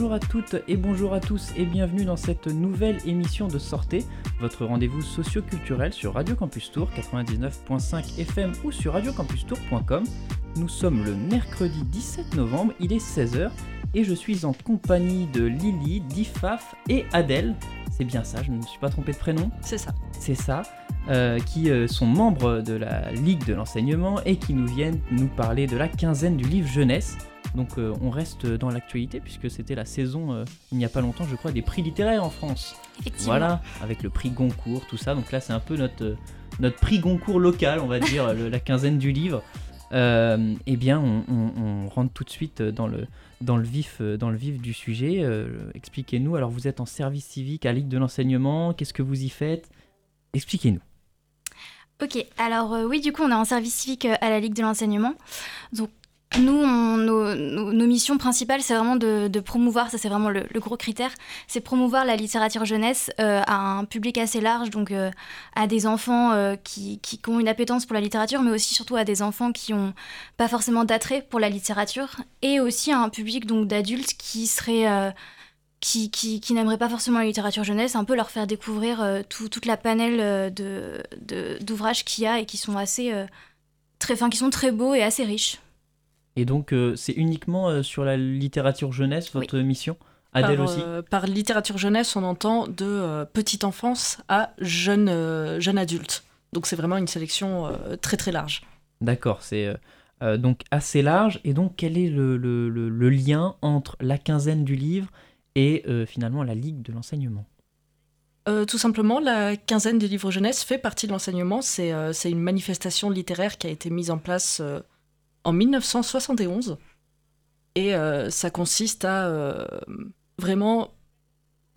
Bonjour à toutes et bonjour à tous et bienvenue dans cette nouvelle émission de Sortez, votre rendez-vous socio-culturel sur Radio Campus Tour 99.5 FM ou sur radiocampustour.com. Nous sommes le mercredi 17 novembre, il est 16h et je suis en compagnie de Lily, Difaf et Adèle. C'est bien ça, je ne me suis pas trompé de prénom? C'est ça. C'est ça. Euh, qui euh, sont membres de la Ligue de l'enseignement et qui nous viennent nous parler de la quinzaine du livre jeunesse. Donc euh, on reste dans l'actualité puisque c'était la saison, il n'y a pas longtemps je crois, des prix littéraires en France. Voilà, avec le prix Goncourt, tout ça. Donc là c'est un peu notre, notre prix Goncourt local, on va dire, la quinzaine du livre. eh bien on, rentre tout de suite dans le, dans le, vif, dans le vif du sujet. Expliquez-nous, alors vous êtes en service civique à Ligue de l'enseignement, qu'est-ce que vous y faites? Expliquez-nous. Ok, alors oui, du coup, on est en service civique à la Ligue de l'enseignement. Donc, nous, nos, missions principales, c'est vraiment de, promouvoir, ça c'est vraiment le, gros critère, c'est promouvoir la littérature jeunesse à un public assez large, donc à des enfants qui, qui, ont une appétence pour la littérature, mais aussi surtout à des enfants qui n'ont pas forcément d'attrait pour la littérature, et aussi à un public donc d'adultes qui seraient qui, qui, n'aimeraient pas forcément la littérature jeunesse, un peu leur faire découvrir euh, tout, toute la panel euh, de, d'ouvrages qu'il y a et qui sont assez euh, très, fin, qui sont très beaux et assez riches. Et donc c'est uniquement sur la littérature jeunesse votre mission Adèle par, aussi Par littérature jeunesse, on entend de petite enfance à jeune, jeune adulte. Donc c'est vraiment une sélection très très large. D'accord, c'est donc assez large. Et donc quel est le, le, le lien entre la quinzaine du livre et euh, finalement la Ligue de l'enseignement? Euh, tout simplement, la quinzaine des livres jeunesse fait partie de l'enseignement. C'est euh, une manifestation littéraire qui a été mise en place en 1971. Et ça consiste à vraiment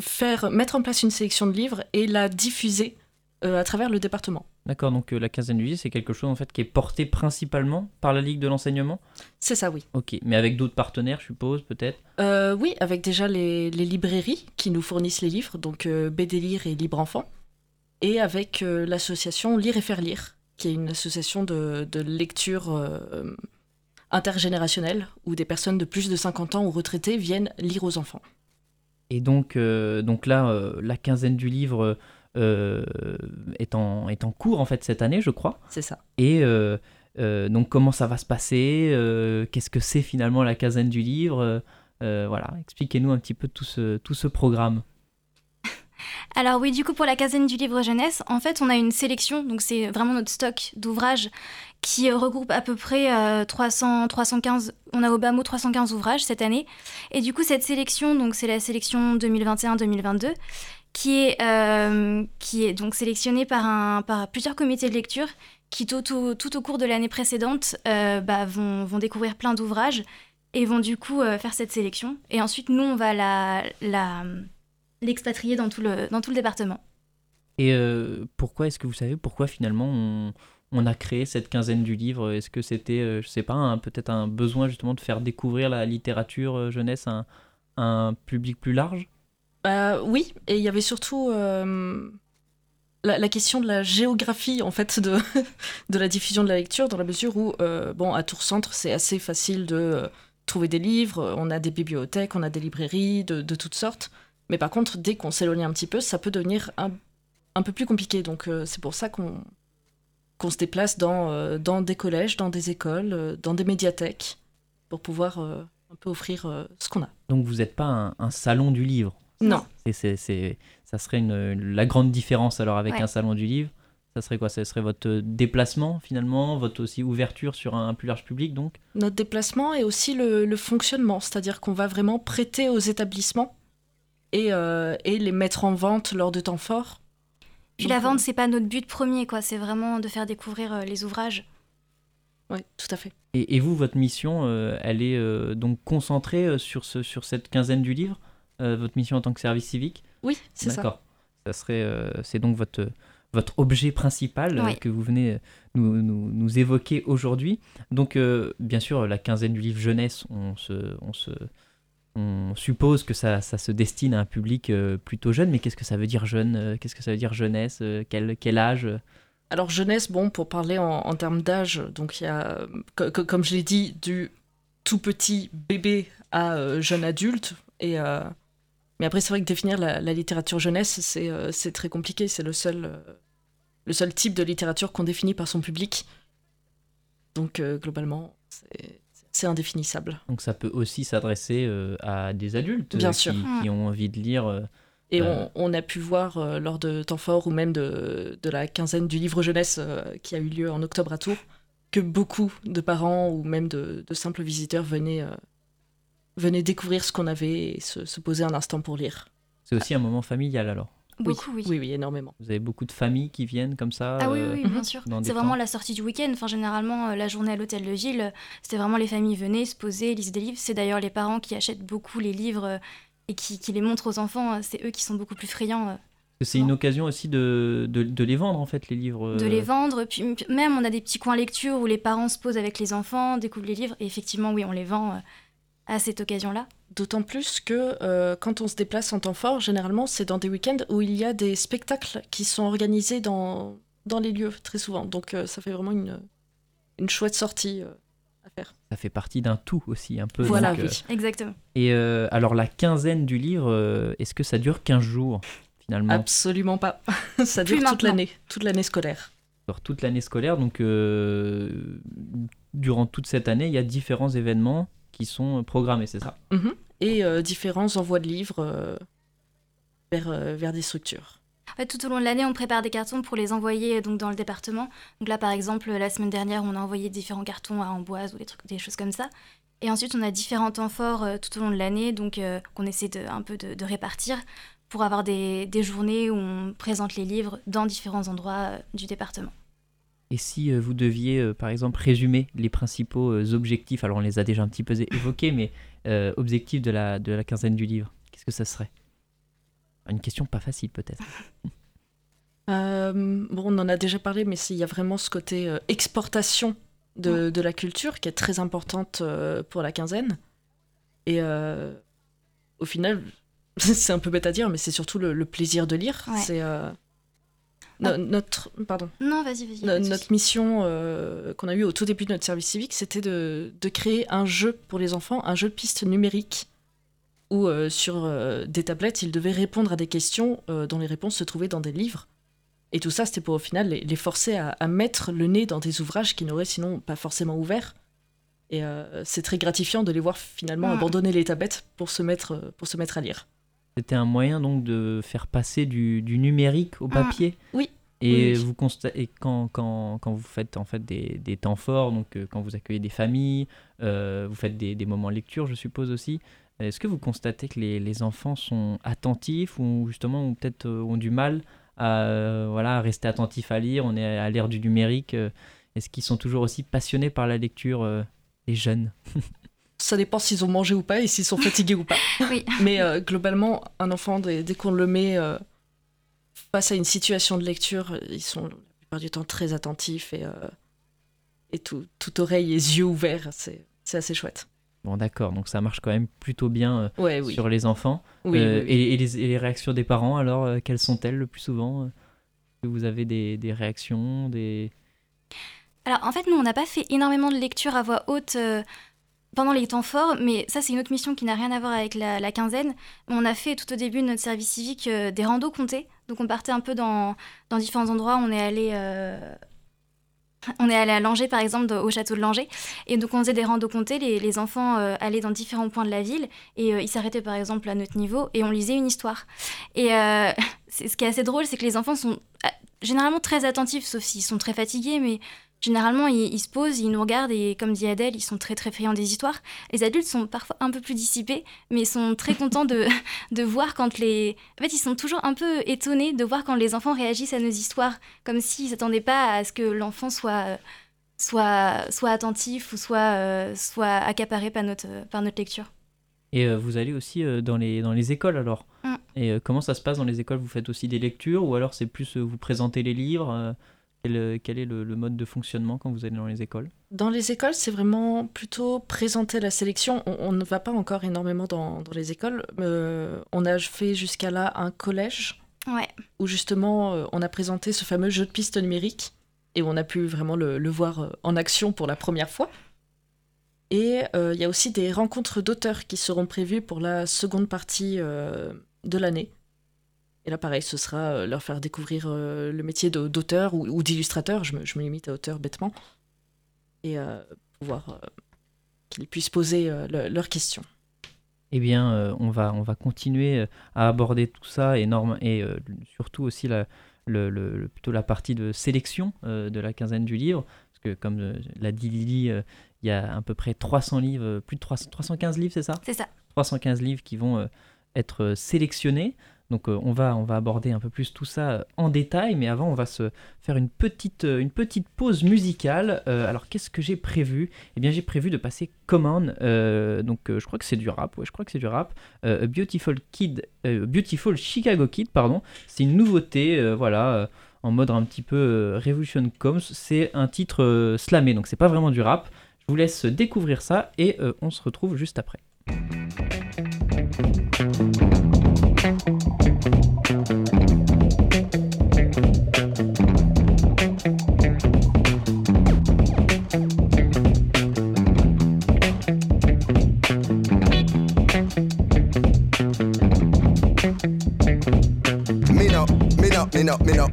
faire, mettre en place une sélection de livres et la diffuser à travers le département. D'accord, donc euh, la quinzaine du livre, c'est quelque chose en fait qui est porté principalement par la Ligue de l'enseignement? C'est ça, oui. Ok, mais avec d'autres partenaires, je suppose, peut-être? Euh, Oui, avec déjà les, librairies qui nous fournissent les livres, donc euh, BD Lire et Libre Enfant, et avec l'association Lire et Faire Lire, qui est une association de, lecture intergénérationnelle, où des personnes de plus de 50 ans ou retraités viennent lire aux enfants. Et donc, donc là, la quinzaine du livre euh, est, en, est en cours en fait cette année, je crois. C'est ça. Et euh, euh, donc comment ça va se passer Qu'est-ce que c'est finalement la quinzaine du livre Voilà, expliquez-nous un petit peu tout ce, tout ce programme. Alors oui, du coup pour la quinzaine du livre jeunesse, en fait on a une sélection, donc c'est vraiment notre stock d'ouvrages qui regroupe à peu près 300, 315, on a au bas mot 315 ouvrages cette année. Et du coup cette sélection, donc c'est la sélection 2021-2022, qui est, euh, qui est donc sélectionné par, un, par plusieurs comités de lecture qui, tout, tout, au cours de l'année précédente, euh, bah, vont, vont, découvrir plein d'ouvrages et vont du coup euh, faire cette sélection. Et ensuite, nous, on va la, l'expatrier dans, tout le, dans tout le département. Et pourquoi, est-ce que vous savez pourquoi finalement on, on, a créé cette quinzaine du livre? Est-ce que c'était, je sais pas, peut-être un besoin justement de faire découvrir la littérature jeunesse à un public plus large? Euh, oui, et il y avait surtout euh, la, question de la géographie en fait de, de la diffusion de la lecture, dans la mesure où, euh, bon, à Tours Centre, c'est assez facile de trouver des livres, on a des bibliothèques, on a des librairies de, de toutes sortes, mais par contre, dès qu'on s'éloigne un petit peu, ça peut devenir un, un peu plus compliqué, donc c'est pour ça qu'on qu'on se déplace dans, dans des collèges, dans des écoles, dans des médiathèques, pour pouvoir un peu offrir ce qu'on a. Donc vous n'êtes pas un, un salon du livre? Non. C'est, c'est, ça serait une, la grande différence alors avec un salon du livre? Ça serait quoi? Ça serait votre déplacement finalement, votre aussi ouverture sur un, plus large public donc? Notre déplacement et aussi le, fonctionnement, c'est-à-dire qu'on va vraiment prêter aux établissements et, euh, et, les mettre en vente lors de temps forts. Puis la vente, c'est pas notre but premier, quoi. C'est vraiment de faire découvrir euh, les ouvrages. Oui, tout à fait. Et, et vous, votre mission, euh, elle est donc concentrée sur, ce, sur cette quinzaine du livre euh, votre mission en tant que service civique? Oui, c'est ça. D'accord. Ça serait, euh, c'est donc votre votre objet principal euh, que vous venez nous, nous, nous évoquer aujourd'hui. Donc, bien sûr, la quinzaine du livre jeunesse, on, se, on, se, on suppose que ça, ça, se destine à un public plutôt jeune, mais qu'est-ce que ça veut dire jeune Qu'est-ce que ça veut dire jeunesse quel, quel âge? Alors, jeunesse, bon, pour parler en, termes d'âge, donc il y a, comme je l'ai dit, du tout petit bébé à jeune adulte, Et, mais après, c'est vrai que définir la, littérature jeunesse, c'est très compliqué. C'est le seul, le seul type de littérature qu'on définit par son public. Donc, globalement, c'est indéfinissable. Donc ça peut aussi s'adresser à des adultes Bien qui, sûr. qui, ont envie de lire et on, a pu voir euh, lors de temps fort ou même de, la quinzaine du livre jeunesse euh, qui a eu lieu en octobre à Tours que beaucoup de parents ou même de, simples visiteurs venaient, euh, venaient découvrir ce qu'on avait et se, poser un instant pour lire. C'est aussi un moment familial alors Beaucoup, oui. oui. Oui, énormément. Vous avez beaucoup de familles qui viennent comme ça Ah oui, oui, bien sûr. C'est vraiment la sortie du week-end. Enfin, généralement, la journée à l'hôtel de ville, c'était vraiment les familles venaient se poser, lisaient des livres. C'est d'ailleurs les parents qui achètent beaucoup les livres et qui, les montrent aux enfants, euh, c'est eux qui sont beaucoup plus friands. Euh. C'est une occasion aussi de, de, les vendre, en fait, les livres. De les euh. vendre. Puis même, on a des petits coins lecture où les parents se posent avec les enfants, découvrent les livres. Et effectivement, oui, on les vend à cette occasion-là. D'autant plus que quand on se déplace en temps fort, généralement, c'est dans des week-ends où il y a des spectacles qui sont organisés dans, dans les lieux, très souvent. Donc, ça fait vraiment une, une chouette sortie ça fait partie d'un tout aussi, un peu. Voilà, oui, euh, exactement. Et euh, alors, la quinzaine du livre, euh, est-ce que ça dure 15 jours, finalement? Absolument pas. ça dure toute l'année, toute l'année scolaire. Alors, toute l'année scolaire, donc durant toute cette année, il y a différents événements qui sont programmés, c'est ça mhm. Et différents envois de livres vers, vers des structures tout au long de l'année, on prépare des cartons pour les envoyer donc dans le département. Donc là, par exemple, la semaine dernière, on a envoyé différents cartons à Amboise ou des trucs, des choses comme ça. Et ensuite, on a différents temps forts euh, tout au long de l'année, donc euh, qu'on essaie de, un peu de, répartir pour avoir des, journées où on présente les livres dans différents endroits euh, du département. Et si vous deviez, par exemple, résumer les principaux objectifs, alors on les a déjà un petit peu évoqués, mais objectifs de la, de la quinzaine du livre, qu'est-ce que ça serait? Une question pas facile peut-être. Euh, bon, on en a déjà parlé, mais il y a vraiment ce côté euh, exportation de, de, la culture qui est très importante euh, pour la quinzaine. Et au final, c'est un peu bête à dire, mais c'est surtout le, plaisir de lire. C'est ah. notre, pardon. Non, vas-y, vas-y. notre mission qu'on a eue au tout début de notre service civique, c'était de, de, créer un jeu pour les enfants, un jeu de piste numérique où euh, sur euh, des tablettes, ils devaient répondre à des questions euh, dont les réponses se trouvaient dans des livres. Et tout ça, c'était pour au final les, forcer à, mettre le nez dans des ouvrages qui n'auraient sinon pas forcément ouvert. Et c'est très gratifiant de les voir finalement ah. abandonner les tablettes pour se mettre, pour se mettre à lire. C'était un moyen donc de faire passer du, numérique au ah. papier. Oui. Et vous constatez quand, quand, quand, vous faites en fait des, des temps forts, donc quand vous accueillez des familles, vous faites des, des moments de lecture, je suppose aussi. Est-ce que vous constatez que les, enfants sont attentifs ou justement ou peut-être euh, ont du mal à, euh, voilà, rester attentifs à lire On est à l'ère du numérique. Euh, est-ce qu'ils sont toujours aussi passionnés par la lecture, les jeunes? Ça dépend s'ils ont mangé ou pas et s'ils sont fatigués ou pas. Mais globalement, un enfant, dès, qu'on le met face à une situation de lecture, ils sont la plupart du temps très attentifs et, et tout, tout oreille et yeux ouverts. C'est assez chouette. Bon, d'accord, donc ça marche quand même plutôt bien euh, sur les enfants. Euh, et, les, réactions des parents, alors, euh, quelles sont-elles le plus souvent Vous avez des, réactions des... Alors, en fait, nous, on n'a pas fait énormément de lecture à voix haute pendant les temps forts, mais ça, c'est une autre mission qui n'a rien à voir avec la, quinzaine. On a fait tout au début de notre service civique des randos comptés. Donc, on partait un peu dans, différents endroits. On est allé on est allé à Langeais, par exemple, au château de Langeais. Et donc, on faisait des randos comptés. Les, enfants euh, allaient dans différents points de la ville. Et euh, ils s'arrêtaient, par exemple, à notre niveau. Et on lisait une histoire. Et euh, ce qui est assez drôle, c'est que les enfants sont généralement très attentifs, sauf s'ils sont très fatigués. Mais généralement, ils, se posent, ils nous regardent et comme dit Adèle, ils sont très très friands des histoires. Les adultes sont parfois un peu plus dissipés, mais ils sont très contents de, de voir quand les... En fait, ils sont toujours un peu étonnés de voir quand les enfants réagissent à nos histoires, comme s'ils s'attendaient pas à ce que l'enfant soit, soit, soit attentif ou soit, euh, soit accaparé par notre, par notre lecture. Et euh, vous allez aussi euh, dans, les, dans les écoles alors? Mm. Et comment ça se passe dans les écoles? Vous faites aussi des lectures ou alors c'est plus vous présentez les livres euh, quel, est le, mode de fonctionnement quand vous allez dans les écoles Dans les écoles, c'est vraiment plutôt présenter la sélection. On, ne va pas encore énormément dans, les écoles. Euh, on a fait jusqu'à là un collège ouais. où justement euh, on a présenté ce fameux jeu de piste numérique et on a pu vraiment le, voir en action pour la première fois. Et il y a aussi des rencontres d'auteurs qui seront prévues pour la seconde partie de l'année. Et là, pareil, ce sera leur faire découvrir le métier d'auteur ou, d'illustrateur. Je me, je me, limite à auteur bêtement. Et pouvoir qu'ils puissent poser leurs questions eh bien, euh, on, va, on va continuer euh, à aborder tout ça et, et euh, surtout aussi la, le, plutôt la partie de sélection de la quinzaine du livre. Parce que, comme l'a dit Lily, il y a à peu près 300 livres, plus de 300, 315 livres, c'est ça? C'est ça. 315 livres qui vont être sélectionnés. Donc on, va, on va aborder un peu plus tout ça en détail, mais avant on va se faire une petite, petite pause musicale. alors qu'est-ce que j'ai prévu? Eh bien j'ai prévu de passer Command, donc je crois que c'est du rap, ouais je crois que c'est du rap. Beautiful Kid, Beautiful Chicago Kid, pardon. C'est une nouveauté, voilà, en mode un petit peu Revolution Comes. C'est un titre slamé, donc c'est pas vraiment du rap. Je vous laisse découvrir ça et on se retrouve juste après.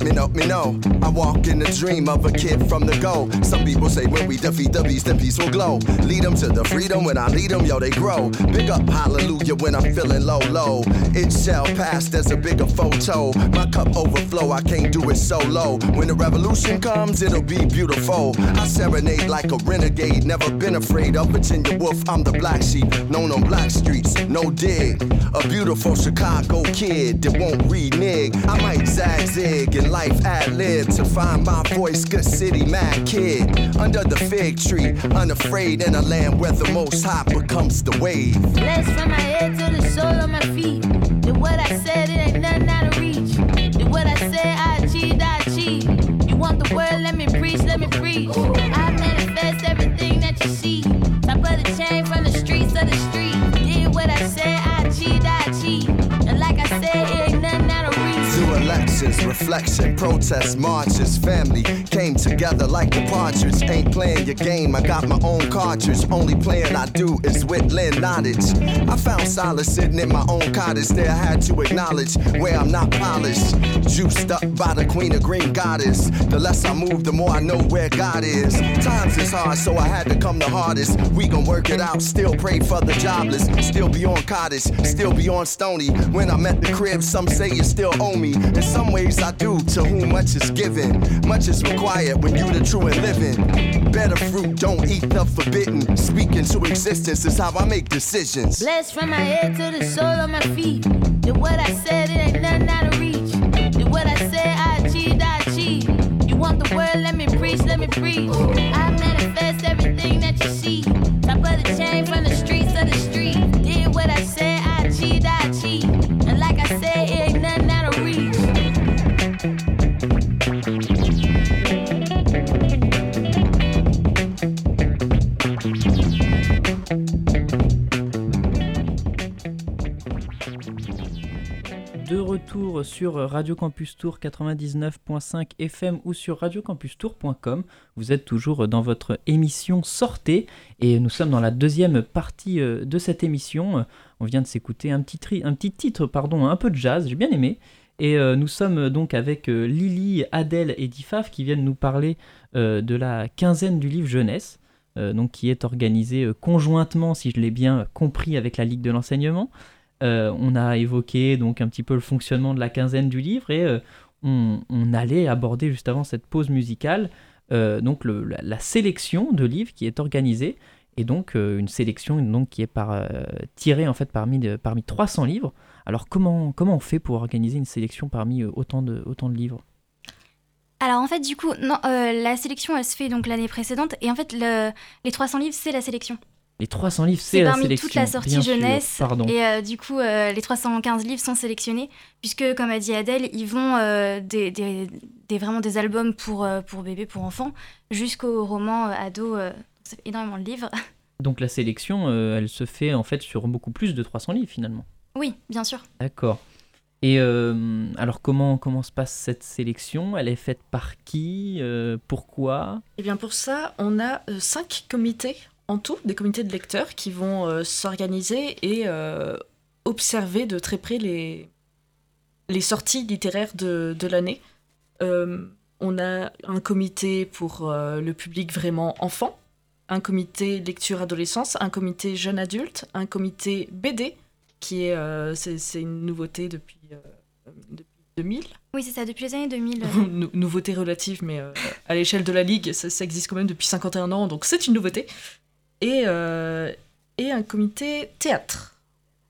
Me know, me know. I walk in the dream of a kid from the go. Some people say when we defeat the beast, then peace will glow. Lead them to the freedom when I lead them, yo, they grow. Big up hallelujah when I'm feeling low, low. It shall pass, there's a bigger photo. My cup overflow, I can't do it solo. When the revolution comes, it'll be beautiful. I serenade like a renegade, never been afraid of Virginia Wolf. I'm the black sheep, known on black streets, no dig. A beautiful Chicago kid that won't renege. I might zag zig in life ad lib to find my voice. Good city, mad kid. Under the fig tree, unafraid in a land where the most high becomes the wave. Blessed from my head to the sole of my feet. Did what I said, Reflection, protests, marches, family came together like the partridge. Ain't playing your game, I got my own cartridge. Only playing I do is with Lynn Nottage. I found solace sitting in my own cottage. There I had to acknowledge where I'm not polished. Juiced up by the queen of green goddess. The less I move, the more I know where God is. Times is hard, so I had to come the hardest. We gon' work it out, still pray for the jobless. Still be on cottage, still be on stony. When I'm at the crib, some say you still owe me. And some ways I do, to whom much is given. Much is required when you the true and living. Better fruit, don't eat the forbidden. Speaking to existence is how I make decisions. Blessed from my head to the sole of my feet. Did what I said, it ain't nothing out of reach. Did what I said, I achieved, I achieved. You want the word, let me preach, let me preach. I manifest de retour sur Radio Campus Tour 99.5 FM ou sur radiocampustour.com. Vous êtes toujours dans votre émission Sortez et nous sommes dans la deuxième partie euh, de cette émission. On vient de s'écouter un petit, un petit titre, pardon, un peu de jazz, j'ai bien aimé. Et euh, nous sommes donc avec euh, Lily, Adèle et Difaf qui viennent nous parler de la quinzaine du livre jeunesse, donc qui est organisée conjointement, si je l'ai bien compris, avec la Ligue de l'enseignement. Euh, on a évoqué donc un petit peu le fonctionnement de la quinzaine du livre et euh, on, allait aborder juste avant cette pause musicale euh, donc la, sélection de livres qui est organisée et donc une sélection donc qui est tirée en fait parmi, de- parmi 300 livres. Alors comment, comment on fait pour organiser une sélection parmi autant, de, livres? Alors en fait, du coup, la sélection, elle se fait donc l'année précédente. Et en fait, le- les 300 livres, c'est la sélection. Les 300 livres, c'est la sélection. toute la sortie bien sûr, jeunesse. Pardon. Et euh, du coup, euh, les 315 livres sont sélectionnés, puisque, comme a dit Adèle, ils vont euh, des, des- des- vraiment des albums pour, euh, pour bébés, pour enfants, jusqu'aux romans euh, ados. euh, ça fait énormément de livres. Donc la sélection, euh, elle se fait en fait sur beaucoup plus de 300 livres finalement. oui, bien sûr. D'accord. Et euh, alors comment, comment se passe cette sélection? Elle est faite par qui? Euh, Pourquoi? Eh bien pour ça, on a euh, cinq comités en tout, des comités de lecteurs qui vont euh, s'organiser et euh, observer de très près les, les sorties littéraires de, de l'année. Euh, on a un comité pour le public vraiment enfant, un comité lecture adolescence, un comité jeune adulte, un comité BD, qui est, c'est, une nouveauté depuis, euh, depuis 2000. Oui, c'est ça, depuis les années 2000. euh, Nou- nouveauté relative, mais euh, à l'échelle de la Ligue, ça, ça existe quand même depuis 51 ans, donc c'est une nouveauté. Et, euh, et un comité théâtre.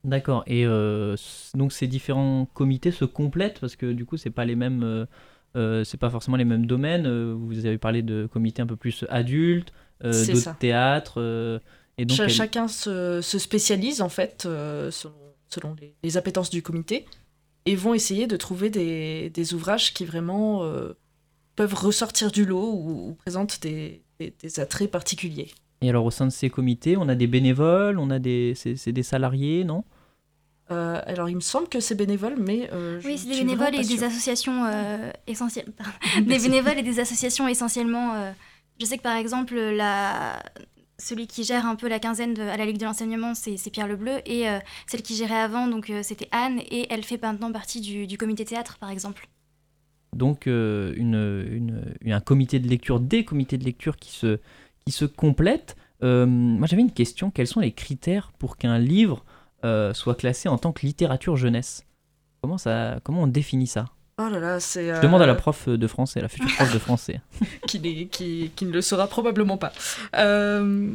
D'accord. Et euh, donc ces différents comités se complètent parce que du coup, c'est pas les mêmes. euh, c'est pas forcément les mêmes domaines. Vous avez parlé de comités un peu plus adultes, d'autres théâtres. et donc, elle- Chacun se, se spécialise en fait selon, selon les, les appétences du comité et vont essayer de trouver des, des ouvrages qui vraiment peuvent ressortir du lot ou, ou présentent des, des- des attraits particuliers. Et alors au sein de ces comités, on a des bénévoles, on a des, c'est c'est des salariés, non? Euh, alors il me semble que c'est bénévole, mais euh, Oui, c'est des bénévoles et des associations euh, essentielles. des bénévoles et des associations essentiellement. euh, je sais que par exemple, la... celui qui gère un peu la quinzaine de- à la Ligue de l'enseignement, c'est Pierre Lebleu. Et euh, celle qui gérait avant, donc euh, c'était Anne. Et elle fait maintenant partie du, du comité théâtre, par exemple. Donc euh, une, une- une- un comité de lecture, des comités de lecture qui se, qui se complètent. Euh, moi j'avais une question, quels sont les critères pour qu'un livre euh, soit classé en tant que littérature jeunesse? Comment, ça, comment on définit ça? Oh là là, c'est. Je demande à la prof de français, la future prof de français. qui, n'est- qui, qui ne le saura probablement pas. Euh,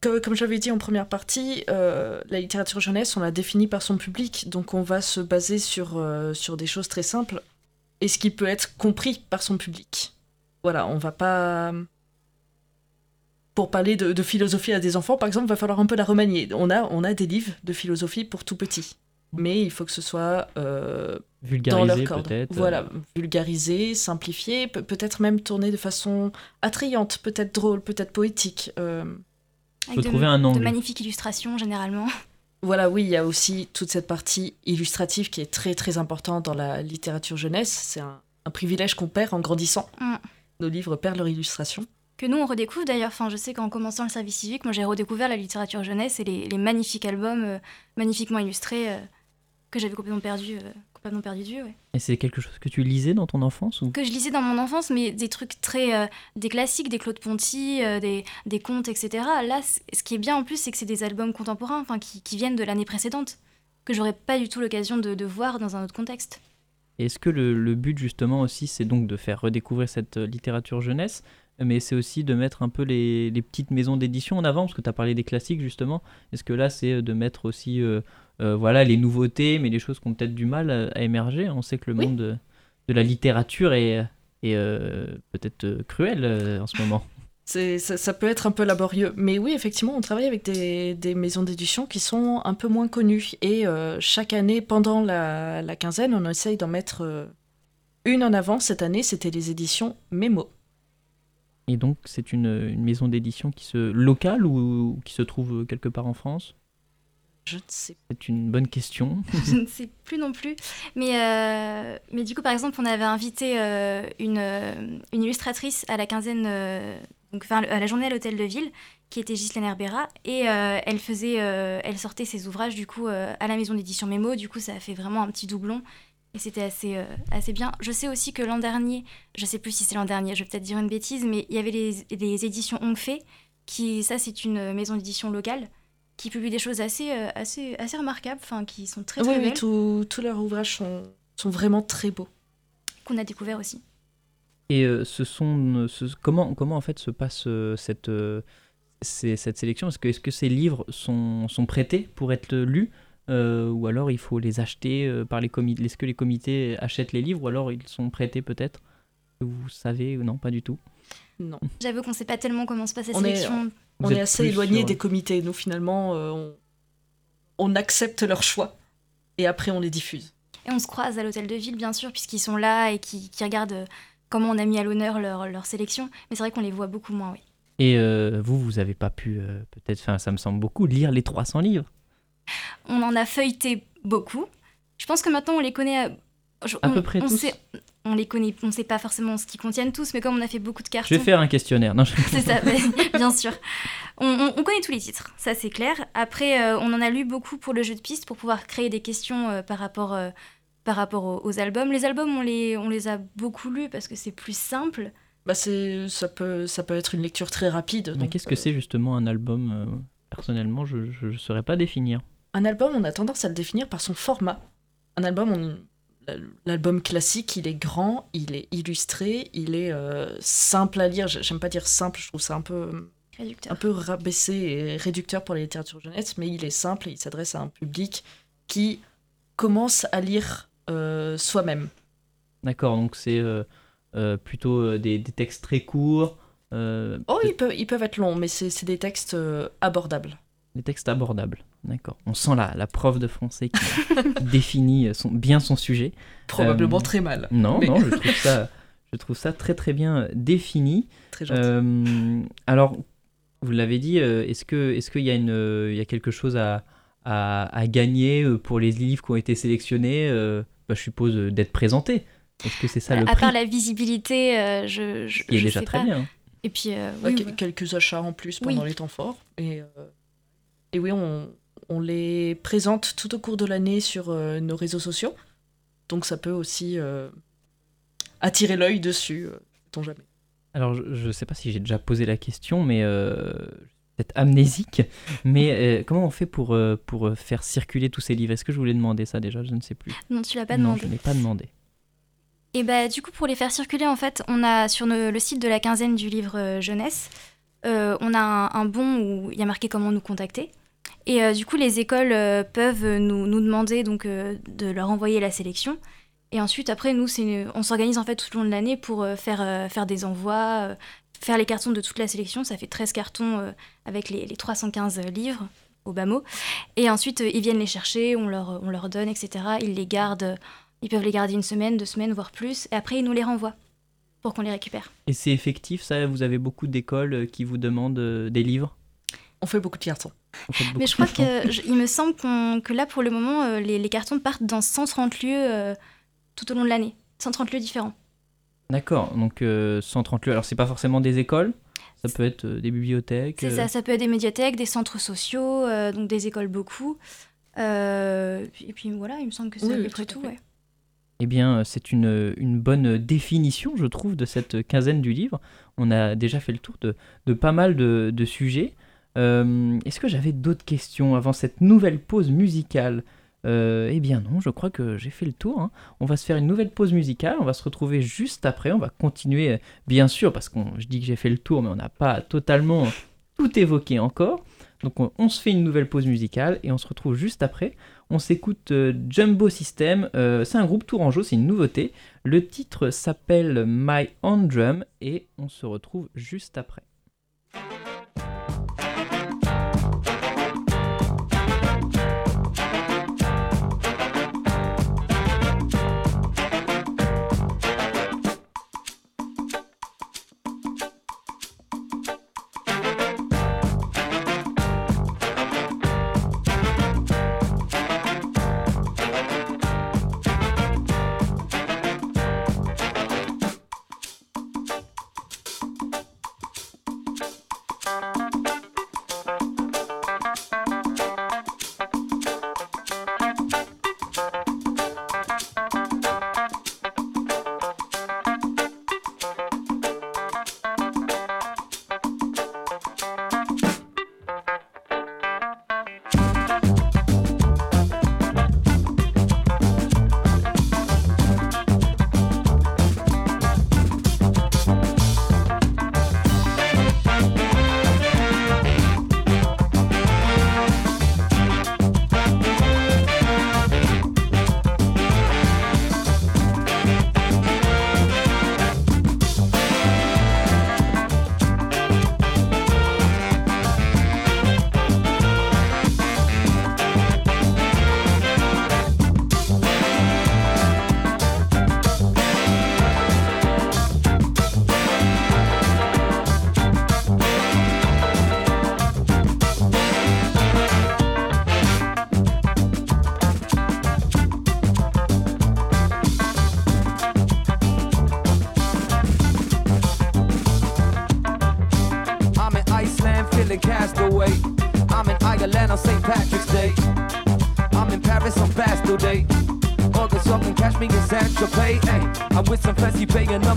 comme j'avais dit en première partie, euh, la littérature jeunesse, on la définit par son public, donc on va se baser sur, euh, sur des choses très simples et ce qui peut être compris par son public. Voilà, on va pas. Pour parler de, de philosophie à des enfants, par exemple, il va falloir un peu la remanier. On a, on a des livres de philosophie pour tout petit, mais il faut que ce soit euh, dans leur Vulgarisé corde. peut-être. euh, Voilà, vulgarisé, simplifié, pe- peut-être même tourné de façon attrayante, peut-être drôle, peut-être poétique. Euh, Avec Faut de, trouver un de angle. magnifiques illustrations, généralement. Voilà, oui, il y a aussi toute cette partie illustrative qui est très très importante dans la littérature jeunesse. C'est un, un privilège qu'on perd en grandissant. Mm. Nos livres perdent leur illustration. Que nous, on redécouvre d'ailleurs. Enfin, je sais qu'en commençant le service civique, moi j'ai redécouvert la littérature jeunesse et les, les magnifiques albums euh, magnifiquement illustrés euh, que j'avais complètement perdu, euh, complètement perdu de vue. ouais. Et c'est quelque chose que tu lisais dans ton enfance ou? Que je lisais dans mon enfance, mais des trucs très. euh, des classiques, des Claude Ponty, euh, des, des contes, etc. Là, ce qui est bien en plus, c'est que c'est des albums contemporains, enfin, qui, qui viennent de l'année précédente, que j'aurais pas du tout l'occasion de, de voir dans un autre contexte. Est-ce que le, le but justement aussi c'est donc de faire redécouvrir cette euh, littérature jeunesse, mais c'est aussi de mettre un peu les, les petites maisons d'édition en avant, parce que tu as parlé des classiques justement. Est-ce que là c'est euh, de mettre aussi euh, euh, voilà, les nouveautés, mais les choses qui ont peut-être du mal à, à émerger? On sait que le Oui. monde de, de la littérature est, est euh, peut-être cruel en ce moment. C'est- Ça, ça peut être un peu laborieux. Mais oui, effectivement, on travaille avec des, des maisons d'édition qui sont un peu moins connues. Et euh, chaque année, pendant la, la quinzaine, on essaye d'en mettre euh, une en avant. Cette année, c'était les éditions Mémo. Et donc c'est une, une maison d'édition qui se locale ou, ou qui se trouve quelque part en France? Je ne sais C'est une bonne question. je ne sais plus non plus. Mais, euh, mais du coup, par exemple, on avait invité euh, une, une illustratrice à la quinzaine, euh, donc, enfin, à la journée à l'hôtel de ville, qui était Ghislaine Herbera, et euh, elle faisait, euh, elle sortait ses ouvrages du coup euh, à la maison d'édition Mémo. Du coup, ça a fait vraiment un petit doublon. Et c'était assez, euh, assez bien. Je sais aussi que l'an dernier, je sais plus si c'est l'an dernier, je vais peut-être dire une bêtise, mais il y avait les, les éditions Ongfé, qui, ça c'est une maison d'édition locale, qui publie des choses assez, euh, assez, assez remarquables, enfin qui sont très Oui, très oui, belles, tous tous leurs ouvrages sont, sont vraiment très beaux. qu'on a découvert aussi. Et euh, ce sont, ce- comment, comment en fait se passe euh, cette, euh, ces- cette sélection? Est-ce que, est-ce que ces livres sont, sont prêtés pour être lus euh, ou alors il faut les acheter euh, par les comités Est-ce que les comités achètent les livres ou alors ils sont prêtés peut-être? Vous savez ou non? Pas du tout. Non. J'avoue qu'on ne sait pas tellement comment se passe la On est- sélection. On est assez éloigné sur- des comités. Nous, finalement, euh, on, on accepte leur choix et après on les diffuse. Et on se croise à l'hôtel de ville, bien sûr, puisqu'ils sont là et qui, qui regardent euh, comment on a mis à l'honneur leur, leur sélection. Mais c'est vrai qu'on les voit beaucoup moins, oui. Et euh, vous, vous avez pas pu, euh, peut-être, enfin ça me semble beaucoup, lire les 300 livres. On en a feuilleté beaucoup. Je pense que maintenant on les connaît à, je- À on- peu près on tous sait- on les connaît, on sait pas forcément ce qu'ils contiennent tous, mais comme on a fait beaucoup de cartons. Je vais faire un questionnaire. Non, je- C'est ça, bien sûr. On, on- on connaît tous les titres, ça c'est clair. Après, euh, on en a lu beaucoup pour le jeu de piste pour pouvoir créer des questions euh, par rapport, euh, par rapport aux, aux albums. Les albums, on les, on les a beaucoup lus parce que c'est plus simple. Bah c'est ça peut ça peut être une lecture très rapide. Mais donc, qu'est-ce que euh, c'est justement un album euh, Personnellement, je ne saurais pas définir. Un album, on a tendance à le définir par son format. Un album, on- l'album classique, il est grand, il est illustré, il est euh, simple à lire. J'aime pas dire simple, je trouve ça un peu Réducteur. un peu rabaissé et réducteur pour la littérature jeunesse, mais il est simple et il s'adresse à un public qui commence à lire euh, soi-même. D'accord, donc c'est euh, euh, plutôt euh, des, des textes très courts, euh, Oh, ils peuvent, ils peuvent être longs, mais c'est des textes euh, abordables. des textes abordables. D'accord. On sent la, la prof de français qui définit son, bien son sujet. Probablement Euh, très mal. Non, Mais- non, je trouve ça, je trouve ça très très bien défini. Très gentil. Euh, alors, vous l'avez dit, euh, est-ce que est-ce qu'il y a une euh, il y a quelque chose à, à, à gagner euh, pour les livres qui ont été sélectionnés euh, bah, Je suppose euh, d'être présentés. Est-ce que c'est ça le à prix? part la visibilité, euh, je, je, Qui est je déjà sais très pas. bien. Et puis, euh, Ouais, ouais. quelques achats en plus Oui. pendant les temps forts. Et, euh, et oui, on, on les présente tout au cours de l'année sur euh, nos réseaux sociaux. Donc ça peut aussi euh, attirer l'œil dessus, euh, jamais. Alors, je ne sais pas si j'ai déjà posé la question, mais euh, peut-être amnésique. Mais euh, comment on fait pour, euh, pour euh, faire circuler tous ces livres? Est-ce que je voulais demander ça déjà? Je ne sais plus. non, tu l'as pas non, demandé. je n'ai pas demandé. Et bah du coup pour les faire circuler en fait, on a sur le, le site de la quinzaine du livre jeunesse, euh, on a un, un bon où il y a marqué comment nous contacter. Et du coup les écoles peuvent nous, nous demander donc de leur envoyer la sélection. Et ensuite après nous on s'organise en fait tout le long de l'année pour euh, faire euh, faire des envois, euh, faire les cartons de toute la sélection. Ça fait 13 cartons euh, avec les, les 315 livres au bas mot. Et ensuite euh, ils viennent les chercher, on leur on leur donne etc. Ils les gardent. Ils peuvent les garder une semaine, deux semaines, voire plus, et après ils nous les renvoient pour qu'on les récupère. Et c'est effectif, ça? Vous avez beaucoup d'écoles euh, qui vous demandent euh, des livres? On fait beaucoup de cartons. Mais je crois de cartons que je- il me semble qu'on- que là pour le moment euh, les, les cartons partent dans 130 lieux euh, tout au long de l'année, 130 lieux différents. D'accord, donc euh, 130 lieux. Alors, c'est pas forcément des écoles, ça peut être euh, des bibliothèques. C'est euh, ça, ça peut être des médiathèques, des centres sociaux, euh, donc des écoles beaucoup. Euh, et puis voilà, il me semble que c'est Oui, à peu près tout ouais. Eh bien, euh, c'est une, une bonne définition, je trouve, de cette quinzaine du livre. On a déjà fait le tour de, de pas mal de, de sujets. Euh, Est-ce que j'avais d'autres questions avant cette nouvelle pause musicale? Euh, Eh bien non, je crois que j'ai fait le tour. hein. On va se faire une nouvelle pause musicale, on va se retrouver juste après, on va continuer, euh, bien sûr, parce que je dis que j'ai fait le tour, mais on n'a pas totalement tout évoqué encore. Donc on, on se fait une nouvelle pause musicale et on se retrouve juste après. On s'écoute euh, Jumbo System, c'est un groupe tourangeau, c'est une nouveauté. Le titre s'appelle My Own Drum et on se retrouve juste après.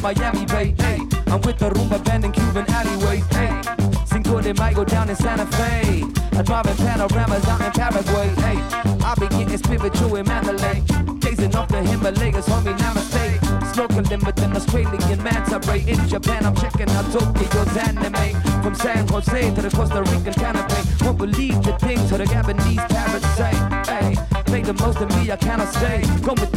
Miami Bay. Hey, I'm with the Roomba band in Cuban alleyway. Hey, Cinco de Mayo down in Santa Fe. I drive in panoramas out in Paraguay. Hey, I be getting spiritual in Mandalay. Gazing off the Himalayas, homie, namaste. Snorkeling with an Australian manta ray. In Japan, I'm checking out Tokyo's anime. From San Jose to the Costa Rican canopy. Won't believe the things to the Gabonese parrots say. Hey, make the most of me, I cannot stay. Go with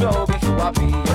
know me who I be.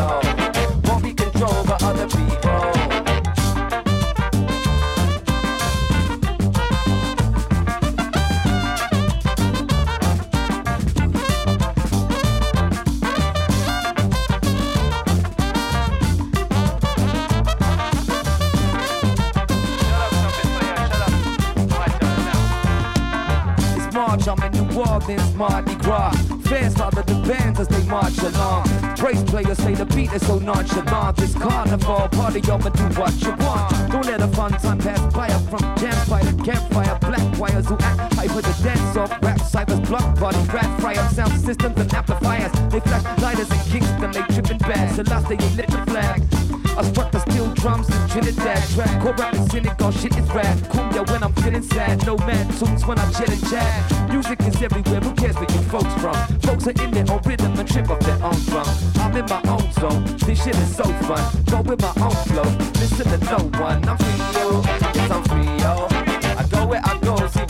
Players say the beat is so nonchalant. This carnival party, I'ma do what you want. Don't let a fun time pass by up from campfire to campfire. Black wires who act hyper the dance off. Rap cyphers, block body, rat fryer, sound systems and amplifiers. They flash lighters and in Kingston, they tripping bad. So last they lit the flag. I struck the steel drums in Trinidad. Track, core rap in Senegal, shit is rad. Cumbia when I'm feeling sad. No man tunes when I chill and chat. Music is everywhere, who cares where you folks from? Folks are in their own rhythm and trip off their own drum. I'm in my own zone, this shit is so fun. Go with my own flow, listen to no one. I'm free, yo. Yes, I'm free, yo. I go where I go, see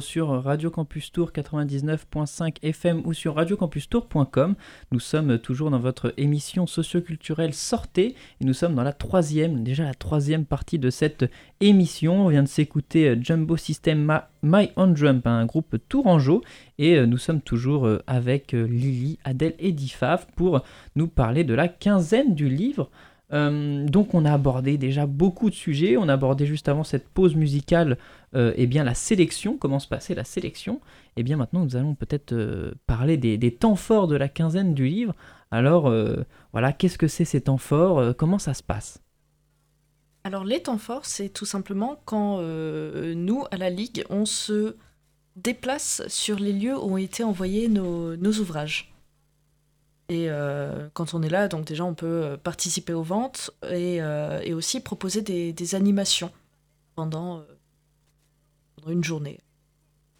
sur Radio Campus Tour 99.5 FM ou sur radiocampustour.com. Nous sommes toujours dans votre émission socioculturelle Sortez nous sommes dans la troisième, déjà la troisième partie de cette émission. On vient de s'écouter euh, Jumbo System My On Jump, un groupe tourangeau et euh, nous sommes toujours euh, avec Lily, Adèle et Difaf pour nous parler de la quinzaine du livre. Euh, donc on a abordé déjà beaucoup de sujets, on a abordé juste avant cette pause musicale euh, eh la sélection, comment se passait la sélection? Et bien maintenant nous allons peut-être euh, parler des, temps forts de la quinzaine du livre. Alors voilà, qu'est-ce que c'est ces temps forts? Comment ça se passe? Alors les temps forts, c'est tout simplement quand nous, à la Ligue, on se déplace sur les lieux où ont été envoyés nos ouvrages. Et euh, quand on est là, donc déjà on peut euh, participer aux ventes et, euh, et aussi proposer des, des animations pendant, euh, pendant une journée.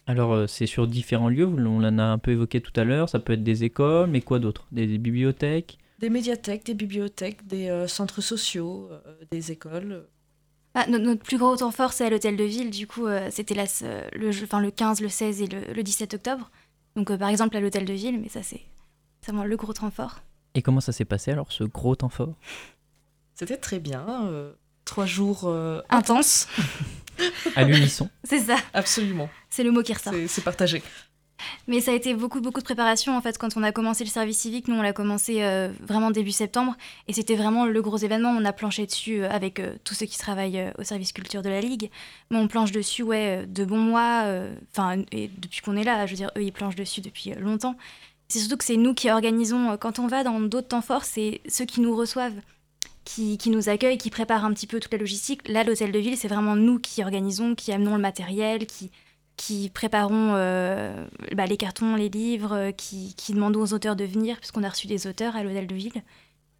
Alors c'est sur différents lieux, on en a un peu évoqué tout à l'heure, ça peut être des écoles, mais quoi d'autre? Des, des bibliothèques? Des médiathèques, des bibliothèques, des euh, centres sociaux, euh, des écoles. Ah, no- notre plus gros temps fort, c'est à l'hôtel de ville. Du coup, euh, c'était le, enfin, le 15, le 16 et le, le 17 octobre. Donc, euh, par exemple, à l'hôtel de ville, mais ça, c'est c'est vraiment le gros temps fort. Et comment ça s'est passé alors ce gros temps fort? C'était très bien. euh, trois jours euh, Intense, À l'unisson c'est ça. Absolument. C'est le mot qui ressort. C'est c'est partagé. Mais ça a été beaucoup, beaucoup de préparation. En fait, quand on a commencé le service civique, nous, on l'a commencé euh, vraiment début septembre. Et c'était vraiment le gros événement. On a planché dessus euh, avec euh, tous ceux qui travaillent euh, au service culture de la Ligue. Mais on planche dessus, ouais, de bons mois. Enfin, et depuis qu'on est là, je veux dire, eux, ils planchent dessus depuis euh, longtemps. C'est surtout que c'est nous qui organisons. euh, Quand on va dans d'autres temps forts, c'est ceux qui nous reçoivent, qui, qui nous accueillent, qui préparent un petit peu toute la logistique. Là, l'hôtel de ville, c'est vraiment nous qui organisons, qui amenons le matériel, qui qui préparons euh, bah, les cartons, les livres, euh, qui, qui demandons aux auteurs de venir, puisqu'on a reçu des auteurs à l'hôtel de ville.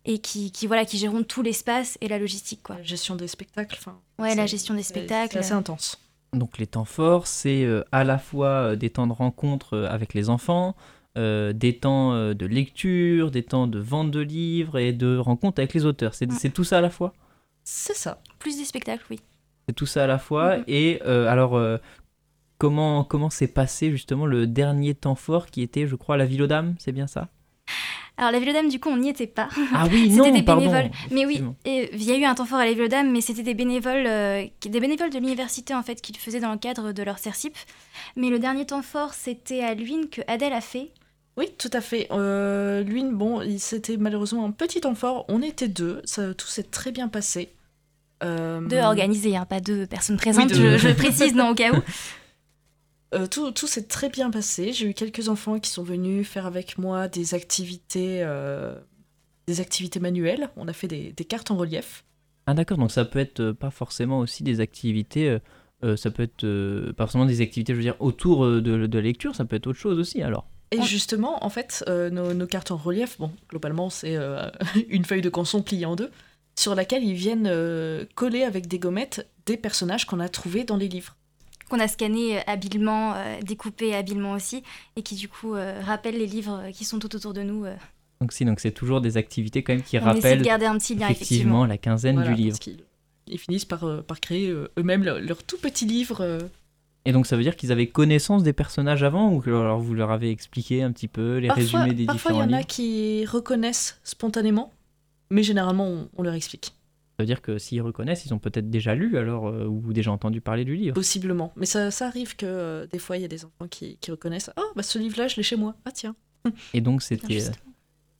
et qui, qui, voilà, qui géreront tout l'espace et la logistique. Quoi. La gestion des spectacles. Enfin, Ouais, la gestion des spectacles. C'est assez intense. Donc les temps forts, c'est euh, à la fois euh, des temps de rencontre euh, avec les enfants, euh, des temps euh, de lecture, des temps de vente de livres et de rencontre avec les auteurs. C'est tout ça à la fois? C'est ça. Plus des spectacles, oui. C'est tout ça à la fois. Mhm. Et euh, alors, euh, comment comment s'est passé justement le dernier temps fort qui était, je crois, la ville aux dames? C'est bien ça? Alors la Ville-aux-Dames, du coup, on n'y était pas. Ah oui, non, des pardon. bénévoles. Mais oui, et il y a eu un temps fort à la Ville-aux-Dames, mais c'était des bénévoles, euh, des bénévoles de l'université en fait, qui le faisaient dans le cadre de leur CERCIP. Mais le dernier temps fort, c'était à Luynes que Adèle a fait. Oui, tout à fait. Euh, lui, bon, il- c'était malheureusement un petit temps fort. On était deux. Ça, tout s'est très bien passé. Euh, Deux organisés, hein, pas deux personnes présentes, deux. je, je précise, non, au cas où. Euh, tout tout s'est très bien passé. J'ai eu quelques enfants qui sont venus faire avec moi des activités, euh, des activités manuelles. On a fait des, des cartes en relief. Ah d'accord, donc ça peut être pas forcément aussi des activités, ça peut être euh, pas forcément des activités, je veux dire, autour de, de la lecture, ça peut être autre chose aussi alors. Et On- justement, en fait, euh, nos, nos cartes en relief, bon, globalement, c'est euh, une feuille de canson pliée en deux, sur laquelle ils viennent euh, coller avec des gommettes des personnages qu'on a trouvés dans les livres. Qu'on a scanné euh, habilement, euh, découpé habilement aussi, et qui du coup euh, rappellent les livres qui sont tout autour de nous. euh. Donc si, donc c'est toujours des activités quand même qui on essaie de rappellent garder un petit lien, effectivement. effectivement la quinzaine Voilà, du livre. Ils finissent par, euh, par créer euh, eux-mêmes leur, leur tout petit livre. Et donc ça veut dire qu'ils avaient connaissance des personnages avant ou que alors vous leur avez expliqué un petit peu les Parfois, résumés des parfois, il y différents en a qui reconnaissent spontanément, mais généralement, on, on leur explique. Ça veut dire que s'ils reconnaissent, ils ont peut-être déjà lu alors euh, ou déjà entendu parler du livre. Possiblement. Mais ça, ça arrive que euh, des fois, il y a des enfants qui, qui reconnaissent Oh, bah ce livre-là, je l'ai chez moi. Ah, tiens. Et donc c'était.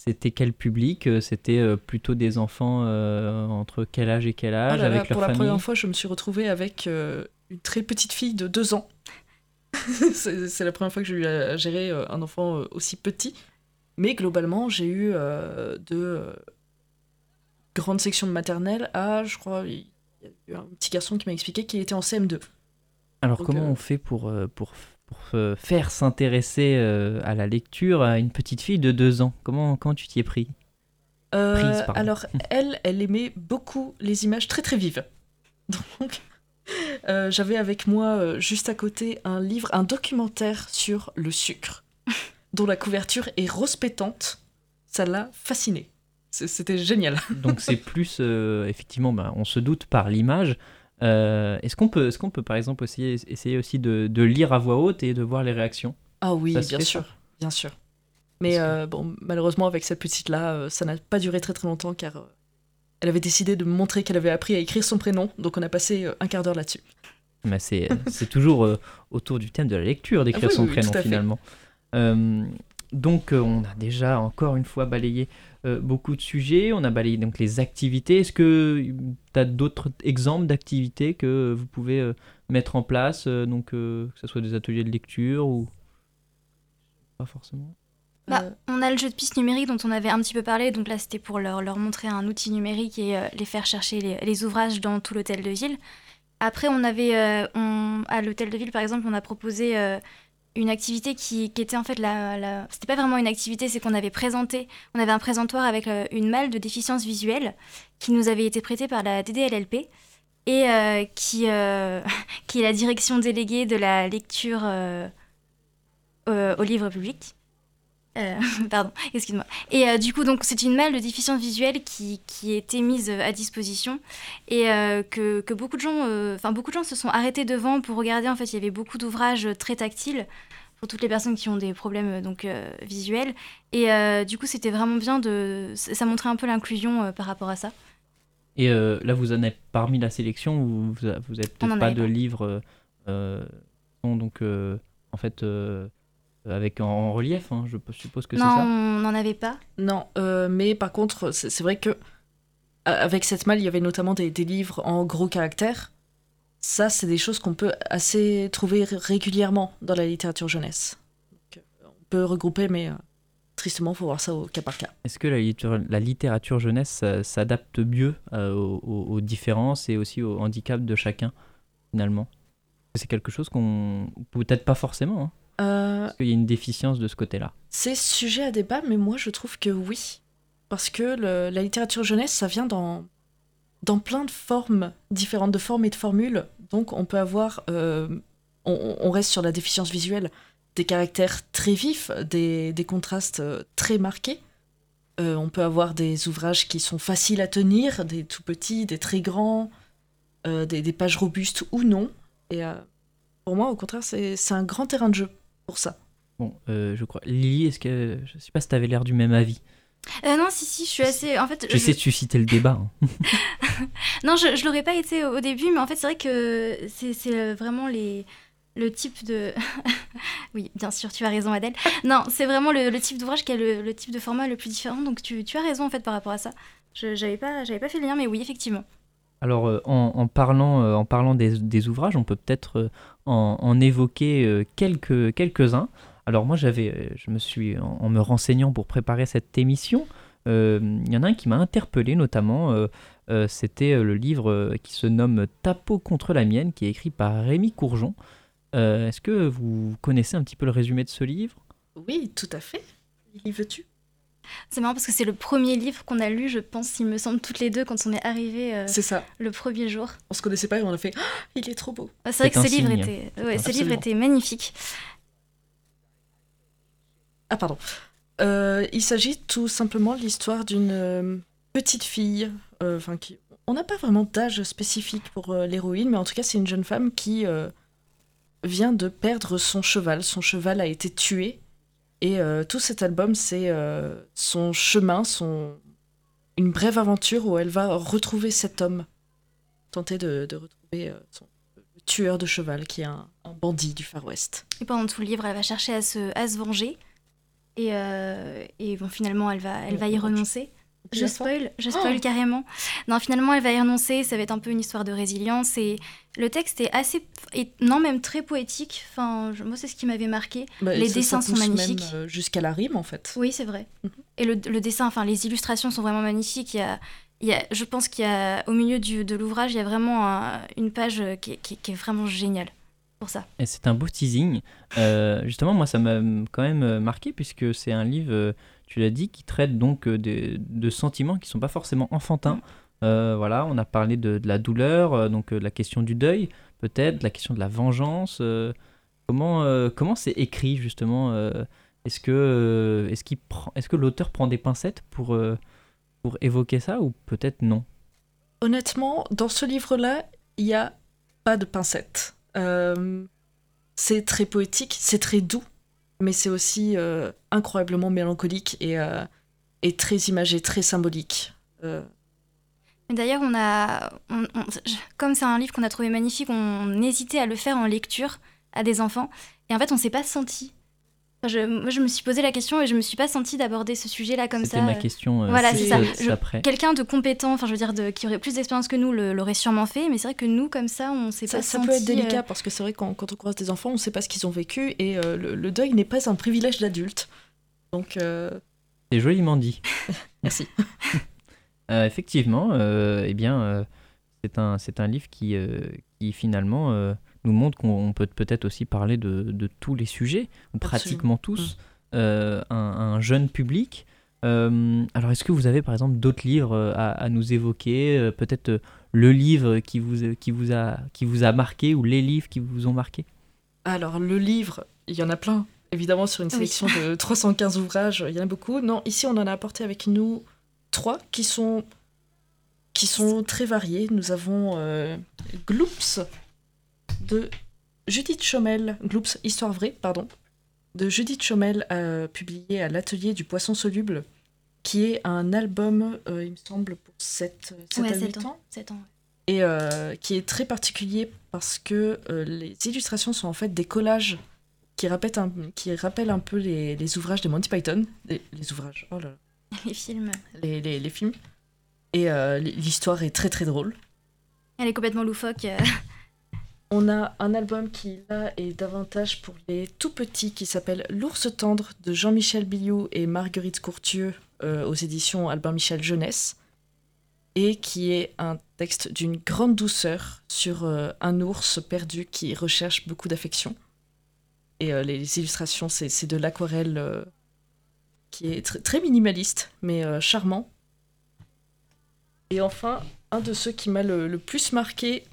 C'était quel public Euh, C'était euh, plutôt des enfants euh, entre quel âge et quel âge là là, avec leur pour la première fois, je me suis retrouvée avec euh, une très petite fille de deux ans. c'est la première fois que j'ai eu à gérer un enfant aussi petit. Mais globalement, j'ai eu euh, de grandes sections de maternelle à, je crois, il y a eu un petit garçon qui m'a expliqué qu'il était en CM2. Alors Donc, comment on fait pour, pour, pour euh, faire s'intéresser euh, à la lecture à une petite fille de deux ans comment, comment tu t'y es pris? Euh, Prise, alors, elle, elle aimait beaucoup les images très très vives. Donc, euh, j'avais avec moi, euh, juste à côté, un livre, un documentaire sur le sucre, dont la couverture est rose pétante. Ça l'a fascinée. C'était génial. Donc c'est plus euh, effectivement, bah, on se doute par l'image. Euh, est-ce qu'on peut, est-ce qu'on peut par exemple aussi essayer aussi de, de lire à voix haute et de voir les réactions? Ah oui, bien sûr, bien sûr. Mais euh, bon, malheureusement, avec cette petite-là, euh, ça n'a pas duré très très longtemps car elle avait décidé de me montrer qu'elle avait appris à écrire son prénom, donc on a passé un quart d'heure là-dessus. Mais c'est, c'est toujours autour du thème de la lecture d'écrire Ah oui, son oui, prénom finalement. Donc on a déjà encore une fois balayé euh, beaucoup de sujets, on a balayé donc les activités. Est-ce que tu as d'autres exemples d'activités que vous pouvez euh, mettre en place, euh, donc que ce soit des ateliers de lecture ou pas forcément? Bah, on a le jeu de piste numérique dont on avait un petit peu parlé, donc là c'était pour leur, montrer un outil numérique et les faire chercher les, les ouvrages dans tout l'hôtel de ville. Après, on avait, on- à l'hôtel de ville par exemple, on a proposé une activité qui, était en fait la. la... C'était pas vraiment une activité, c'est qu'on avait présenté, on avait un présentoir avec euh, une malle de déficience visuelle qui nous avait été prêtée par la DDLLP et euh, qui, euh, qui est la direction déléguée de la lecture au livre public. Pardon, excuse-moi. Et du coup, donc, c'est une malle de déficience visuelle qui, qui était mise à disposition et que, que beaucoup de gens, enfin beaucoup de gens se sont arrêtés devant pour regarder. En fait, il y avait beaucoup d'ouvrages très tactiles pour toutes les personnes qui ont des problèmes euh, donc euh, visuels. Et euh, du coup, c'était vraiment bien de, ça montrait un peu l'inclusion euh, par rapport à ça. Et euh, là, vous en êtes parmi la sélection, vous, vous, vous avez On peut-être pas de pas. livres donc euh, en fait euh, avec en, en relief, hein, je suppose que c'est non, ça. on n'en avait pas. Non, euh, mais par contre, c'est vrai que avec cette malle, il y avait notamment des, des livres en gros caractères. Ça, c'est des choses qu'on peut assez trouver ré- régulièrement dans la littérature jeunesse. Donc, euh, on peut regrouper, mais euh, tristement, faut voir ça au cas par cas. Est-ce que la littérature, la littérature jeunesse ça- s'adapte mieux euh, aux, aux- aux différences et aussi aux handicaps de chacun finalement? C'est quelque chose qu'on peut-être pas forcément. Hein, Euh, parce qu'il y a une déficience de ce côté-là. c'est sujet à débat, mais moi, je trouve que oui. parce que le- la littérature jeunesse, ça vient dans, dans plein de formes différentes, de formes et de formules. Donc on peut avoir, euh, on, reste sur la déficience visuelle, des caractères très vifs, des, contrastes euh, très marqués. Euh, on peut avoir des ouvrages qui sont faciles à tenir, des tout petits, des très grands, des, pages robustes ou non. Et pour moi, au contraire, c'est un grand terrain de jeu pour ça. Bon, je crois. Lily, est-ce que. Je sais pas si t'avais l'air du même avis. Euh, non, si, si, je suis assez. En fait, J'essaie de susciter le débat. hein. Non, je, je l'aurais pas été au, début, mais en fait, c'est vrai que c'est euh, vraiment les, le type de. oui, bien sûr, tu as raison, Adèle. Non, c'est vraiment le, le type d'ouvrage qui a le, le type de format le plus différent, donc tu, tu as raison, en fait, par rapport à ça. Je J'avais pas, pas fait le lien, mais oui, effectivement. Alors, euh, en, en parlant, euh, en parlant des, des ouvrages, on peut peut-être en, en évoquer euh, quelques, quelques-uns. Alors, moi, j'avais, euh, je me suis, en, en me renseignant pour préparer cette émission, euh, il y en a un qui m'a interpellé, notamment. euh, euh, C'était le livre qui se nomme Tapo contre la mienne, qui est écrit par Rémi Courgeon. Euh, Est-ce que vous connaissez un petit peu le résumé de ce livre? Oui, tout à fait. Y veux-tu? C'est marrant parce que c'est le premier livre qu'on a lu, je pense, il me semble, toutes les deux quand on est arrivé euh, C'est ça. le premier jour. On se connaissait pas et on a fait Ah, il est trop beau. Ah, C'est vrai que ce livre, était, ouais, ce livre était magnifique. Ah, pardon. Euh, il s'agit tout simplement de l'histoire d'une euh, petite fille. euh, Enfin, on n'a pas vraiment d'âge spécifique pour l'héroïne, mais en tout cas, c'est une jeune femme qui vient de perdre son cheval. Son cheval a été tué. Et tout cet album, c'est son chemin, son... une brève aventure où elle va retrouver cet homme. Tenter de, retrouver son tueur de cheval, qui est un, un bandit du Far West. Et pendant tout le livre, elle va chercher à se, à se venger. Et, euh, et bon, finalement, elle va, elle va y renoncer. Je spoil, je spoil carrément. Non, finalement, elle va y renoncer. Ça va être un peu une histoire de résilience. Et le texte est assez, et non même très poétique. Enfin, je- moi, c'est ce qui m'avait marqué. Bah, Les ça- dessins sont pousse magnifiques. euh, Jusqu'à la rime, en fait. Oui, c'est vrai. Mhm. Et le, le dessin, enfin, les illustrations sont vraiment magnifiques. Il y a, il y a, je pense qu'il y a, au milieu du, de l'ouvrage, il y a vraiment un- une page qui, est- qui est- qui est vraiment géniale pour ça. Et c'est un beau teasing. Euh, justement, moi, ça m'a quand même euh, marqué puisque c'est un livre, euh, tu l'as dit, qui traite donc de, de sentiments qui sont pas forcément enfantins. Euh, voilà, on a parlé de, de la douleur, donc de la question du deuil, peut-être, de la question de la vengeance. euh, comment euh, comment c'est écrit justement euh, Est-ce que est-ce qu'il prend, est-ce que l'auteur prend des pincettes pour pour évoquer ça ou peut-être non? Honnêtement, dans ce livre-là, il n'y a pas de pincettes. Euh, c'est très poétique, c'est très doux, mais c'est aussi euh, incroyablement mélancolique et, euh, et très imagé, très symbolique. D'ailleurs, on a, comme c'est un livre qu'on a trouvé magnifique, on hésitait à le faire en lecture à des enfants. Et en fait, on s'est pas senti. Je, moi, je me suis posé la question et je me suis pas senti d'aborder ce sujet-là comme C'était ça. ma question. euh, Voilà, c'est juste, ça. euh. Quelqu'un de compétent, enfin, je veux dire, de, qui aurait plus d'expérience que nous, l'aurait sûrement fait. Mais c'est vrai que nous, comme ça, on s'est ça, pas ça senti. peut être délicat euh, parce que c'est vrai quand, quand on croise des enfants, on ne sait pas ce qu'ils ont vécu et euh, le, le deuil n'est pas un privilège d'adulte. Donc, euh, C'est joliment dit. merci. Euh, effectivement, euh, eh bien, euh, c'est un, c'est un livre qui, euh, qui finalement euh, nous montre qu'on peut peut-être aussi parler de, de tous les sujets, ou pratiquement tous, euh, un, un jeune public. Euh, alors, est-ce que vous avez par exemple d'autres livres euh, à, à nous évoquer Peut-être le livre qui vous, qui, vous a, qui vous a marqué ou les livres qui vous ont marqué? Alors, le livre, il y en a plein. Évidemment, sur une Oui. sélection de 315 ouvrages, il y en a beaucoup. Non, ici, on en a apporté avec nous trois qui sont, qui sont très variés. Nous avons euh, Gloops de Judith Chomel, Gloops, Histoire vraie, pardon, de Judith Chomel, euh, publié à l'Atelier du Poisson Soluble, qui est un album, euh, il me semble, pour 7, ouais, à 8 sept ans ans. sept ans. et euh, qui est très particulier parce que euh, les illustrations sont en fait des collages qui rappellent un, qui rappellent un peu les, les ouvrages de Monty Python, les, les ouvrages, oh là là, Les films. les, les, les films. Et euh, l'histoire est très très drôle. Elle est complètement loufoque. On a un album qui là est davantage pour les tout petits qui s'appelle L'ours tendre de Jean-Michel Billiou et Marguerite Courtieux euh, aux éditions Albin Michel Jeunesse et qui est un texte d'une grande douceur sur euh, un ours perdu qui recherche beaucoup d'affection. Et euh, les, illustrations, c'est de l'aquarelle euh, qui est tr- très minimaliste, mais charmant. Et enfin, un de ceux qui m'a le plus marqué,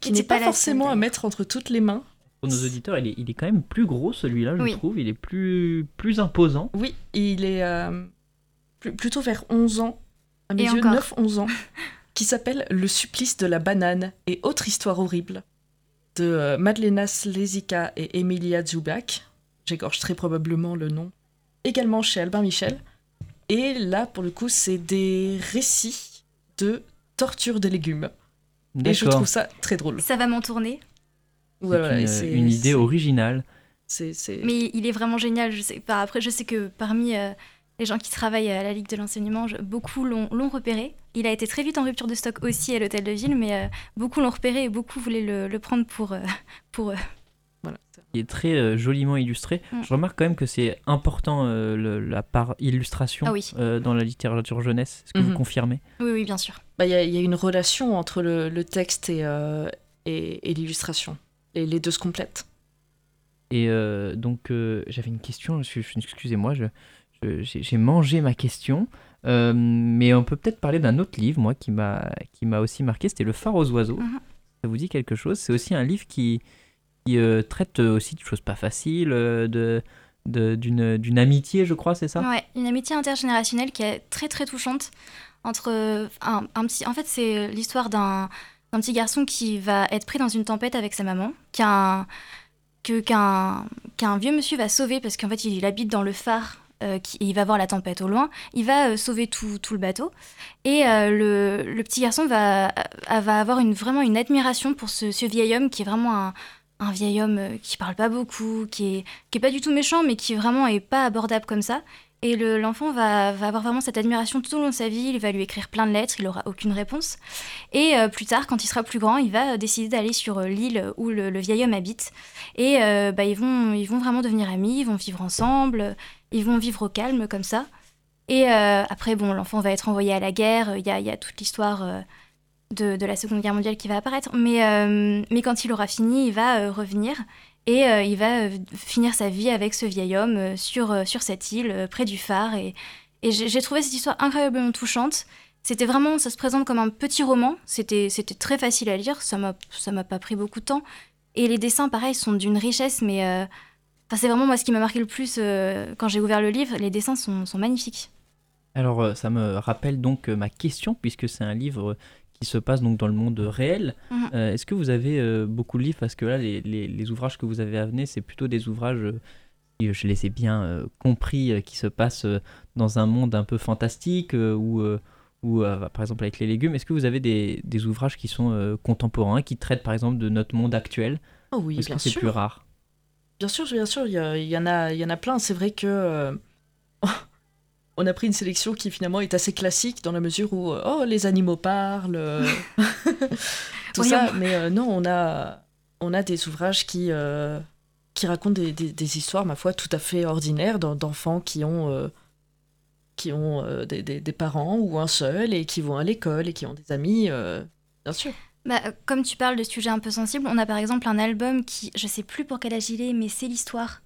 qui n'est pas forcément à mettre entre toutes les mains. Pour nos auditeurs, il est, il est quand même plus gros celui-là, je Oui. trouve. Il est plus, plus imposant. Oui, il est euh, pl- plutôt vers 11 ans, à mes Et yeux, encore. 9-11 ans, qui s'appelle Le supplice de la banane et autre histoire horrible de euh, Madlena Slezika et Emilia Zubak. J'égorge très probablement le nom. Également chez Albin Michel. Et là, pour le coup, c'est des récits de torture des légumes. Et je trouve ça très drôle. Ça va m'en tourner. C'est Voilà, une, c'est- une idée originale. Mais il est vraiment génial. Je sais, par- après, je sais que parmi euh, les gens qui travaillent à la Ligue de l'enseignement, beaucoup l'ont l'ont repéré. Il a été très vite en rupture de stock aussi à l'hôtel de ville, mais euh, beaucoup l'ont repéré et beaucoup voulaient le, le prendre pour, euh, pour Il est très euh, joliment illustré. Mm. Je remarque quand même que c'est important euh, le- la part illustration Ah oui. euh, dans la littérature jeunesse. Est-ce que Mhm. vous confirmez? Oui, oui, bien sûr. Bah, Il y, a- il y a une relation entre le, le texte et, euh, et, et l'illustration. Et les deux se complètent. Et euh, donc, euh, j'avais une question. je- je- Excusez-moi, je- je- j'ai j'ai mangé ma question. Euh, mais on peut peut-être parler d'un autre livre, moi, qui m'a qui m'a aussi marqué. C'était Le phare aux oiseaux. Mhm. Ça vous dit quelque chose? C'est aussi un livre qui, qui euh, traite aussi de choses pas faciles, euh, de d'une amitié, je crois, c'est ça? Ouais, une amitié intergénérationnelle qui est très très touchante entre euh, un, petit. En fait, c'est l'histoire d'un petit garçon qui va être pris dans une tempête avec sa maman, qu'un qu'un qu'un vieux monsieur va sauver parce qu'en fait il, habite dans le phare. euh, qui, et il va voir la tempête au loin, il va euh, sauver tout, tout le bateau et euh, le, le petit garçon va, euh, va avoir une, vraiment une admiration pour ce, ce vieil homme qui est vraiment un, un vieil homme euh, qui parle pas beaucoup, qui est, qui est pas du tout méchant, mais qui vraiment est pas abordable comme ça. Et le- l'enfant va, va avoir vraiment cette admiration tout au long de sa vie. Il va lui écrire plein de lettres, il aura aucune réponse. Et euh, plus tard, quand il sera plus grand, il va euh, décider d'aller sur l'île où le, vieil homme habite. Et bah, ils, vont, ils vont vraiment devenir amis, ils vont vivre ensemble, ils vont vivre au calme comme ça. Et après, bon, l'enfant va être envoyé à la guerre. Il y a, y a toute l'histoire de, la Seconde Guerre mondiale qui va apparaître. Mais, euh, mais quand il aura fini, il va euh, revenir et euh, il va finir sa vie avec ce vieil homme sur, sur cette île, près du phare. Et, et j'ai trouvé cette histoire incroyablement touchante. C'était vraiment, ça se présente comme un petit roman. C'était très facile à lire. Ça m'a pas pris beaucoup de temps. Et les dessins, pareil, sont d'une richesse, mais c'est vraiment moi ce qui m'a marqué le plus quand j'ai ouvert le livre. Les dessins sont, sont magnifiques. Alors, ça me rappelle donc ma question, puisque c'est un livre qui se passe donc dans le monde réel. Mhm. Euh, Est-ce que vous avez euh, beaucoup de livres Parce que là, les, les- les ouvrages que vous avez amenés, c'est plutôt des ouvrages, euh, je les ai bien euh, compris, qui se passent dans un monde un peu fantastique, ou, ou euh, par exemple avec les légumes. Est-ce que vous avez des, des ouvrages qui sont contemporains, qui traitent par exemple de notre monde actuel? Oh oui, Est-ce bien que c'est plus rare? Bien sûr, bien sûr, il y, il y en a, il y en a plein. C'est vrai que on a pris une sélection qui finalement est assez classique dans la mesure où euh, oh les animaux parlent, euh, tout Voyons. ça. Mais euh, non, on a, on a des ouvrages qui euh, qui racontent des, des- des histoires, ma foi, tout à fait ordinaires d'en- d'enfants qui ont euh, qui ont des, des- parents ou un seul et qui vont à l'école et qui ont des amis, bien sûr. Bah, comme tu parles de sujets un peu sensibles, on a par exemple un album qui, je sais plus pour quel âge il est, mais c'est l'histoire.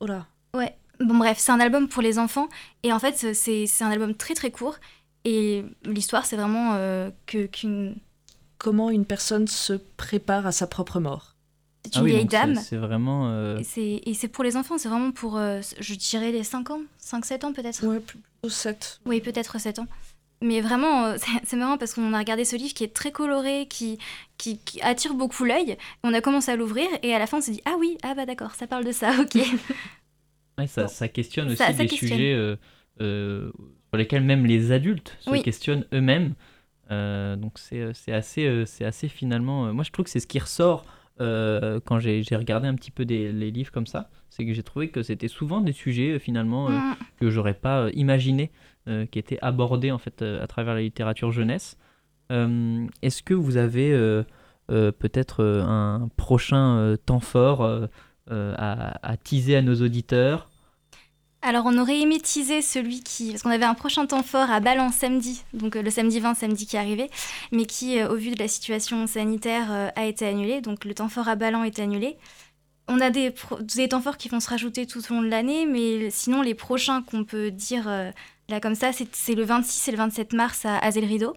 Oh là. Ouais. Bon bref, c'est un album pour les enfants et en fait c'est c'est un album très très court et l'histoire c'est vraiment euh, que qu'une Comment une personne se prépare à sa propre mort. c'est Ah une oui, vieille dame C'est vraiment. euh, et c'est et c'est pour les enfants, c'est vraiment pour euh, je dirais les 5 ans, 5 7 ans peut-être. Ouais, plutôt 7. Oui, peut-être 7 ans. Mais vraiment, euh, c'est c'est marrant parce qu'on a regardé ce livre qui est très coloré, qui, qui, qui attire beaucoup l'œil. On a commencé à l'ouvrir et à la fin on s'est dit Ah oui, ah bah d'accord, ça parle de ça, ok. Ouais, ça, Bon. ça questionne aussi Ça- ça des questionne. sujets euh, euh, sur lesquels même les adultes se Oui. questionnent eux-mêmes. Euh, donc c'est euh, assez, c'est assez finalement... moi je trouve que c'est ce qui ressort quand j'ai regardé un petit peu des, les livres comme ça. C'est que j'ai trouvé que c'était souvent des sujets finalement euh, Mm. que j'aurais pas imaginé qui étaient abordés en fait à travers la littérature jeunesse. Est-ce que vous avez peut-être un prochain temps fort à, à teaser à nos auditeurs Alors on aurait aimé teaser celui qui... Parce qu'on avait un prochain temps fort à Bâle en samedi, donc euh, le samedi 20, samedi qui arrivait, mais qui, euh, au vu de la situation sanitaire, euh, a été annulé. Donc le temps fort à Bâle est annulé. on a des, des, temps forts qui vont se rajouter tout au long de l'année, mais sinon, les prochains qu'on peut dire euh, là comme ça, c'est le 26 et le 27 mars à Azel Rideau.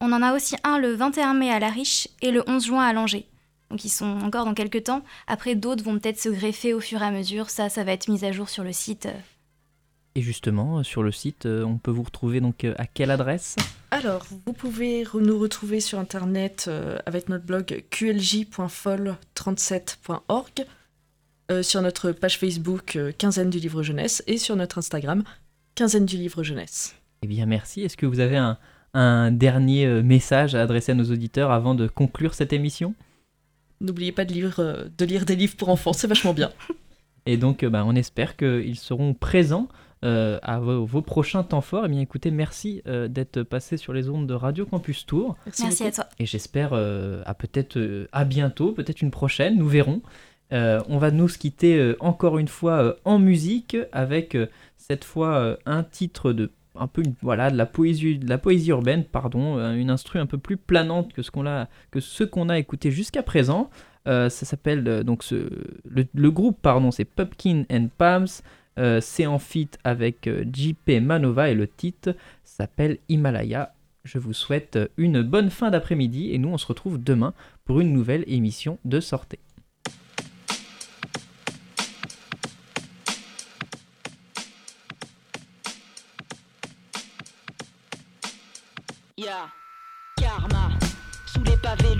On en a aussi un le 21 mai à La Riche et le 11 juin à Langeais. Donc ils sont encore dans quelques temps. Après, d'autres vont peut-être se greffer au fur et à mesure. Ça, ça va être mis à jour sur le site. Et justement, sur le site, on peut vous retrouver donc à quelle adresse? Alors, vous pouvez nous retrouver sur Internet euh, avec notre blog qlj.fol37.org, euh, sur notre page Facebook euh, Quinzaine du livre jeunesse et sur notre Instagram Quinzaine du livre jeunesse. Eh bien, merci. Est-ce que vous avez un, dernier message à adresser à nos auditeurs avant de conclure cette émission? N'oubliez pas de lire, de lire des livres pour enfants, c'est vachement bien. Et donc, bah, on espère qu'ils seront présents euh, à vos, prochains temps forts. Et eh bien écoutez, merci euh, d'être passé sur les ondes de Radio Campus Tour. Merci, à toi. Et j'espère euh, à peut-être à bientôt, peut-être une prochaine, nous verrons. on va nous quitter encore une fois en musique avec cette fois un titre de un peu voilà de la poésie urbaine pardon une instru un peu plus planante que ce qu'on a écouté jusqu'à présent ça s'appelle donc ce, le, groupe pardon c'est Pumpkin and Palms euh, c'est en fit avec euh, JP Manova et le titre s'appelle Himalaya. Je vous souhaite une bonne fin d'après-midi et nous on se retrouve demain pour une nouvelle émission de Sortez.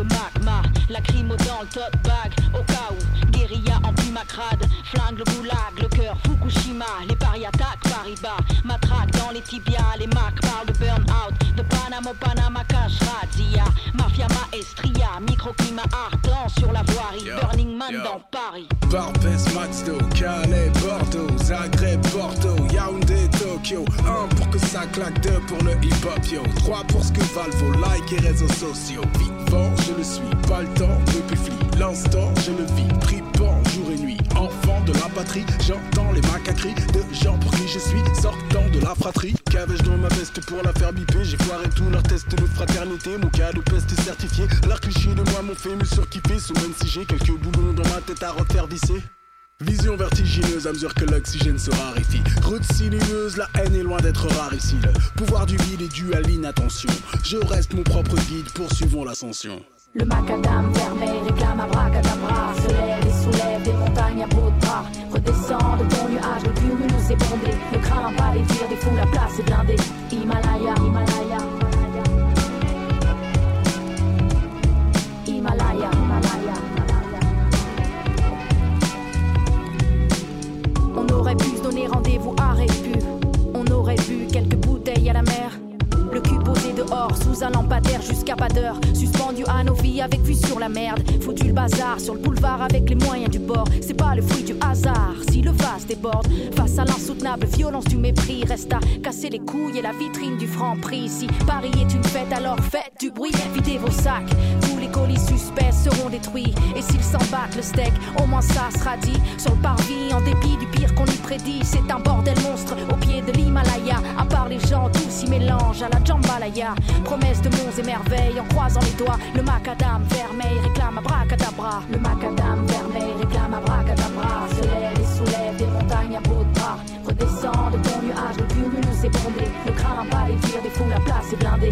Le magma, lacrymo dans le top bag, au cas où, macrade, flingue le goulag, le cœur Fukushima, les paris attaquent Paris-Bas, matraque dans les tibias, les macs parlent de burn-out, de Panama Panama Cash Razia, Mafia Maestria, microclimat ardent sur la voirie, Burning Man dans Paris. Barbès, Maxdo, Calais, Bordeaux, Zagreb, Bordeaux, Yaoundé, Tokyo, un pour que ça claque, deux pour le hip-hop, yo, trois pour ce que valent vos likes et réseaux sociaux, vivant, je le suis, pas le temps depuis l'instant, je le vis, tripant, j'entends les macaqueries de gens pour qui je suis sortant de la fratrie. Qu'avais-je dans ma veste pour la faire biper? J'ai foiré tous leurs tests de fraternité, mon cas de peste certifié. L'art cliché de moi m'ont fait me surkiffer, sous même si j'ai quelques boulons dans ma tête à refaire visser. Vision vertigineuse à mesure que l'oxygène se raréfie. Route sinueuse, la haine est loin d'être rare ici. Le pouvoir du vide est dû à l'inattention. Je reste mon propre guide, poursuivons l'ascension. Le macadam vermeil réclame abracadabra Se lève et soulève des montagnes à de bras Redescend de ton nuage, le cumulus est bondé Ne crains pas les tirs des fous, la place est blindée. Himalaya, Himalaya. Himalaya, Himalaya. On aurait pu se donner rendez-vous à Répu. On aurait bu quelques bouteilles à la mer. Le cul posé dehors, sous un lampadaire jusqu'à pas d'heure. Suspendu à nos vies avec vue sur la merde. Foutu le bazar sur le boulevard avec les moyens du bord. C'est pas le fruit du hasard si le vase déborde. Face à l'insoutenable violence du mépris, reste à casser les couilles et la vitrine du franc prix. Si Paris est une fête, alors faites du bruit, videz vos sacs. Tous les colis suspects seront détruits. Et s'ils s'en battent le steak, au moins ça sera dit. Sur le parvis, en dépit du pire qu'on y prédit, c'est un bordel monstre au pied de l'Himalaya. À part les gens, tout s'y mélange à la jambalaya. Promesse de monts et merveilles en croisant les doigts. Le macadam vermeil réclame abracadabra. Le macadam vermeil réclame abracadabra. Se lève et soulève des montagnes à de bras. Redescend de ton nuage, le cumulus est bondé. Ne crains pas les tirs des fous, la place est blindée.